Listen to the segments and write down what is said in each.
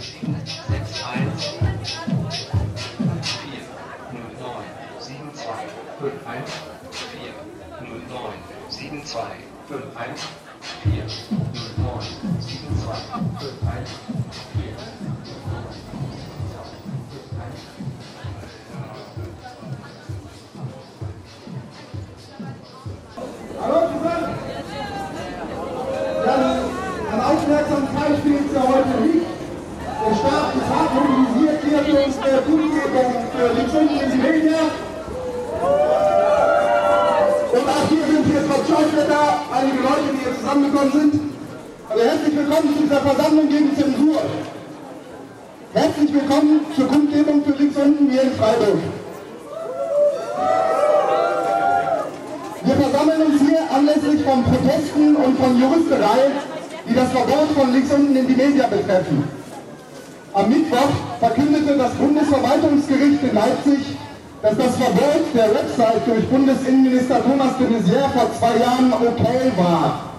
4, 0, 9, 7, 2, 5, 1, 4. zusammengekommen sind. Also herzlich willkommen zu dieser Versammlung gegen Zensur. Herzlich willkommen zur Kundgebung für links unten hier in Freiburg. Wir versammeln uns hier anlässlich von Protesten und von Juristerei, die das Verbot von links unten in die Media betreffen. Am Mittwoch verkündete das Bundesverwaltungsgericht in Leipzig, dass das Verbot der Website durch Bundesinnenminister Thomas de Maizière vor zwei Jahren okay war.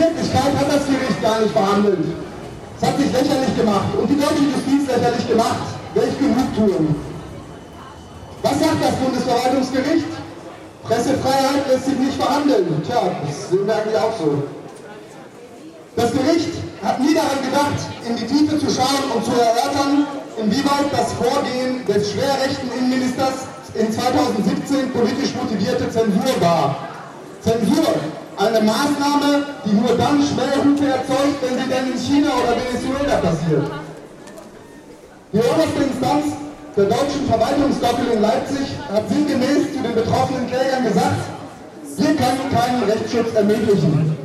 Wirklichkeit hat das Gericht gar nicht verhandelt. Es hat sich lächerlich gemacht und die deutsche Justiz lächerlich gemacht. Welch Genugtuung. Was sagt das Bundesverwaltungsgericht? Pressefreiheit lässt sich nicht verhandeln. Tja, das sehen wir eigentlich auch so. Das Gericht hat nie daran gedacht, in die Tiefe zu schauen und zu erörtern, inwieweit das Vorgehen des schwer rechten Innenministers in 2017 politisch motivierte Zensur war. Zensur, eine Maßnahme, die nur dann Schmährufe erzeugt, wenn sie denn in China oder Venezuela passiert. Die oberste Instanz der deutschen Verwaltungsdoppel in Leipzig hat sinngemäß zu den betroffenen Klägern gesagt, wir können keinen Rechtsschutz ermöglichen.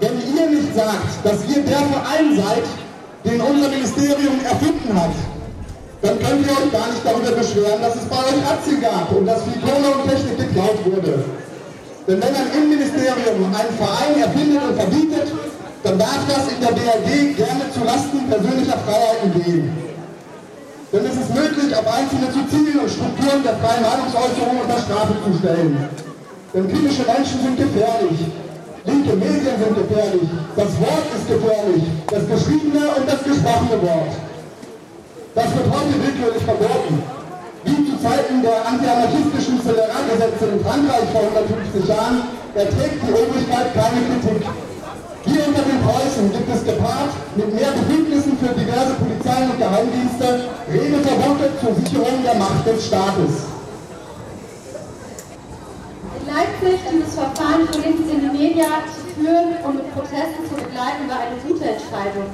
Wenn ihr nicht sagt, dass ihr der Verein seid, den unser Ministerium erfunden hat, dann könnt ihr euch gar nicht darüber beschweren, dass es bei euch Aktien gab und dass viel Kohle und Technik geklaut wurde. Denn wenn ein Innenministerium einen Verein erfindet und verbietet, dann darf das in der BRD gerne zu Lasten persönlicher Freiheiten gehen. Denn es ist möglich, auf Einzelne zu zielen und Strukturen der freien Meinungsäußerung unter Strafe zu stellen. Denn kritische Menschen sind gefährlich. Linke Medien sind gefährlich. Das Wort ist gefährlich. Das geschriebene und das gesprochene Wort. Das wird heute willkürlich verboten. Wie zu Zeiten der antianarchistischen Scelerat-Gesetze in Frankreich vor 150 Jahren erträgt die Obrigkeit keine Kritik. Hier unter den Preußen gibt es gepaart mit mehr Befugnissen für diverse Polizeien und Geheimdienste Redeverbote zur Sicherung der Macht des Staates. In Leipzig dieses Verfahren für links in die Media zu führen und mit Protesten zu begleiten, war eine gute Entscheidung,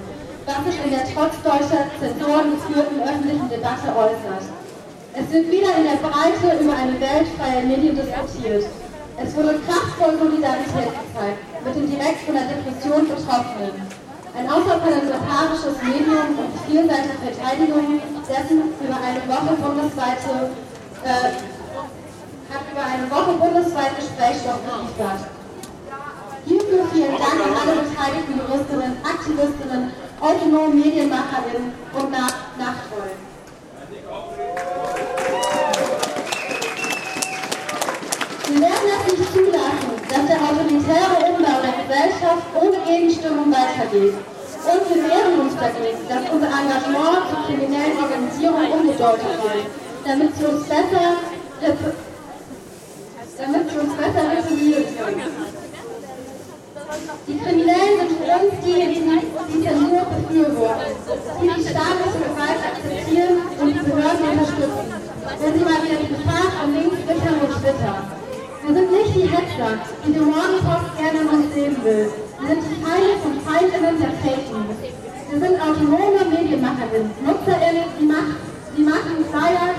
was sich in der trotz deutscher Zensoren geführten öffentlichen Debatte äußert. Es wird wieder in der Breite über eine Welt freier Medien diskutiert. Es wurde kraftvoll Solidarität gezeigt mit den direkt von der Depression Betroffenen. Ein außerparlamentarisches Medium und vielseitige Verteidigung dessen über eine Woche bundesweite äh, hat über eine Woche bundesweit Gesprächsstoff geliefert. Hierfür vielen Dank an alle beteiligten Juristinnen, Aktivistinnen, autonomen Medienmacherinnen und Nach Nachtrollen. Wir werden es nicht zulassen, dass der autoritäre Umbau der Gesellschaft ohne Gegenstimmung weitergeht. Und wir wehren uns dagegen, dass unser Engagement zur kriminellen Organisierung umgedeutet wird, damit sie uns besser, damit sie uns besser reformieren können. Die Kriminellen sind für uns diejenigen, die Zensur befürworten, die die staatliche Gewalt akzeptieren und die Behörden unterstützen, wenn sie mal wieder die Gefahr von links wittern und twittern. Wir sind nicht die Hetzer, die die Morgenpost gerne in uns sehen will. Wir sind die Feinde und Feindinnen der Fake News. Wir sind autonome Medienmacherinnen, NutzerInnen, die, Macht, die machen Flyer,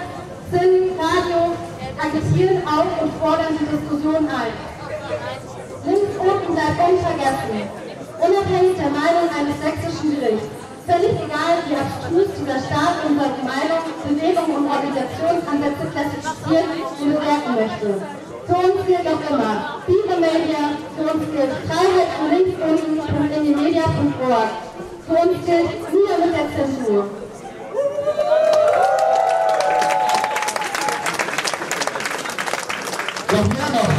Sinn, Radio, agitieren auf und fordern die Diskussion ein. Links unten bleibt unvergessen, unabhängig der Meinung eines sächsischen Gerichts. Völlig egal, wie abstrus der Staat unsere Meinung, Bewegung und Organisationsansätze klassifizieren und bewerten möchte. Für uns gilt auch immer, diese Media, für uns gilt Freiheit von links unten und in die Media.org. Für uns gilt nieder mit der Zensur. Doch mehr noch.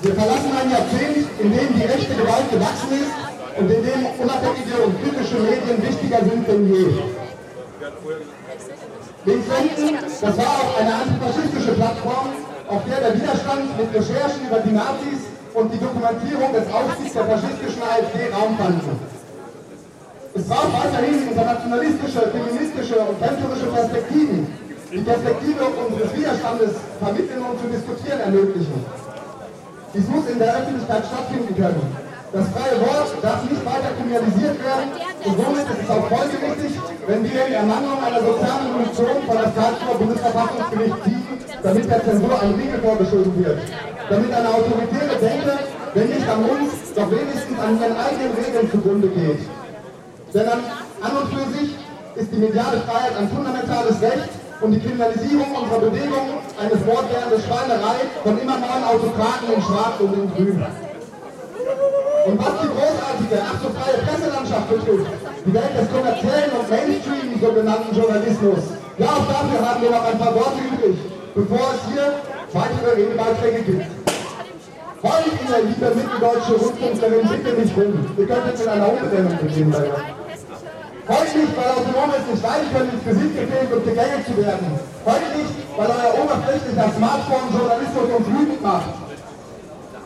Wir verlassen ein Jahrzehnt, in dem die rechte Gewalt gewachsen ist und in dem unabhängige und kritische Medien wichtiger sind denn je. Links das war auch eine antifaschistische Plattform, auf der der Widerstand mit Recherchen über die Nazis und die Dokumentierung des Aufstiegs der faschistischen AfD Raum fanden. Es braucht weiterhin internationalistische, feministische und kämpferische Perspektiven, die Perspektive unseres Widerstandes vermitteln und zu diskutieren ermöglichen. Dies muss in der Öffentlichkeit stattfinden können. Das freie Wort darf nicht weiter kriminalisiert werden und somit ist es auch folgerichtig, wenn wir in Ermangelung einer sozialen Funktion von das Karlsruher Bundesverfassungsgericht ziehen, damit der Zensur ein Riegel vorgeschoben wird. Damit eine autoritäre Denke, wenn nicht an uns, doch wenigstens an ihren eigenen Regeln zugrunde geht. Denn an, an und für sich ist die mediale Freiheit ein fundamentales Recht und die Kriminalisierung unserer Bewegung eine fortwährende Schweinerei von immer neuen Autokraten in Schwarz und in Grün. Und was die großartige, ach so freie Presselandschaft betrifft, die Welt des kommerziellen und Mainstream sogenannten Journalismus, ja, auch dafür haben wir noch ein paar Worte übrig, bevor es hier weitere Redebeiträge gibt. Heult ihr, liebe mitteldeutsche Rundfunkerin, bitte nicht rum. Ihr könnt jetzt in einer Umtrennung beginnen uns. Heult nicht, weil Autonomes nicht leicht können, ins Gesicht gefilmt und gegängelt zu werden. Heult nicht, weil euer oberflächlicher Smartphone-Journalismus uns wütend macht.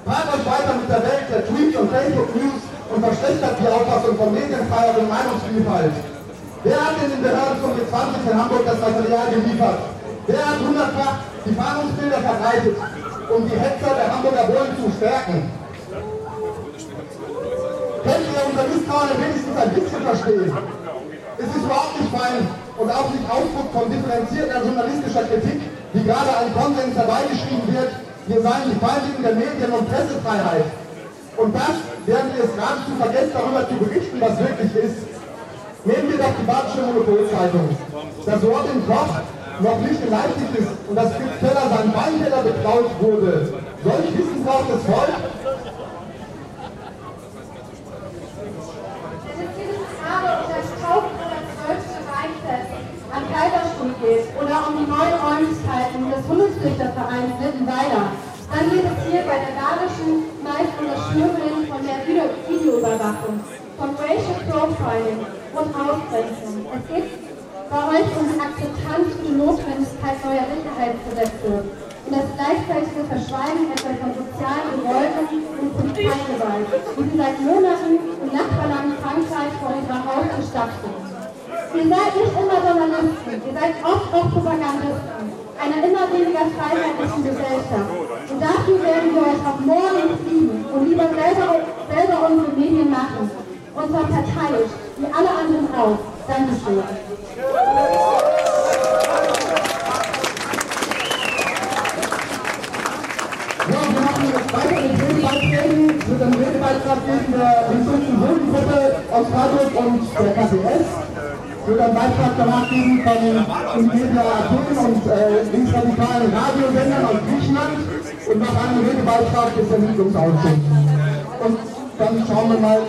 Fahrt euch weiter mit der Welt der Tweets und Facebook-News und verschlechtert die Auffassung von Medienfreiheit und Meinungsvielfalt. Wer hat in den Behörden zum G20 in Hamburg das Material geliefert? Wer hat hundertfach die Fahndungsbilder verbreitet, um die Hetzer der Hamburger Bullen zu stärken? Könnt ihr unser Misstrauen wenigstens ein bisschen verstehen? Es ist überhaupt nicht fein und auch nicht Ausdruck von differenzierter journalistischer Kritik, wie gerade ein Konsens herbeigeschrieben wird, wir seien die Feindigen der Medien- und Pressefreiheit. Und das, während wir es geradezu vergessen, darüber zu berichten, was wirklich ist. Nehmen wir doch die Badische Monopolzeitung. Das Wort im Kopf noch nicht geleitet ist und das Fritz Keller sein Weinkeller betraut wurde. Solch Wissen braucht das Volk? am Kaiserstuhl geht oder um die neuen Räumlichkeiten des Bundesrichtervereins Littenweiler, dann geht es hier bei der Badischen meist das Schnüffeln von der Videoüberwachung, von Racial Profiling und Ausgrenzung. Es geht bei euch um Akzeptanz Sicherheitsgesetze und das gleichzeitige Verschweigen etwa von sozialen Gewalten und Polizeigewalt, wie sie seit Monaten im Nachbarland Frankreich vor unserer Haustür stattfinden. Ihr seid nicht immer Journalisten, ihr seid oft auch Propagandisten einer immer weniger freiheitlichen Gesellschaft. Und dafür werden wir euch auch morgen fliegen und lieber selber, selber unsere Medien machen. Und zwar parteiisch, wie alle anderen auch. Dankeschön. Ja, wir machen jetzt weiter mit Redebeiträgen. Es wird Redebeitrag geben der Insulten Bodengruppe aus Freiburg und der KPS wird ein Beitrag danach geben von Media Athen und äh, linksradikalen Radiosendern aus Griechenland und noch einen Redebeitrag des Ermittlungsausschusses. Und dann schauen wir mal,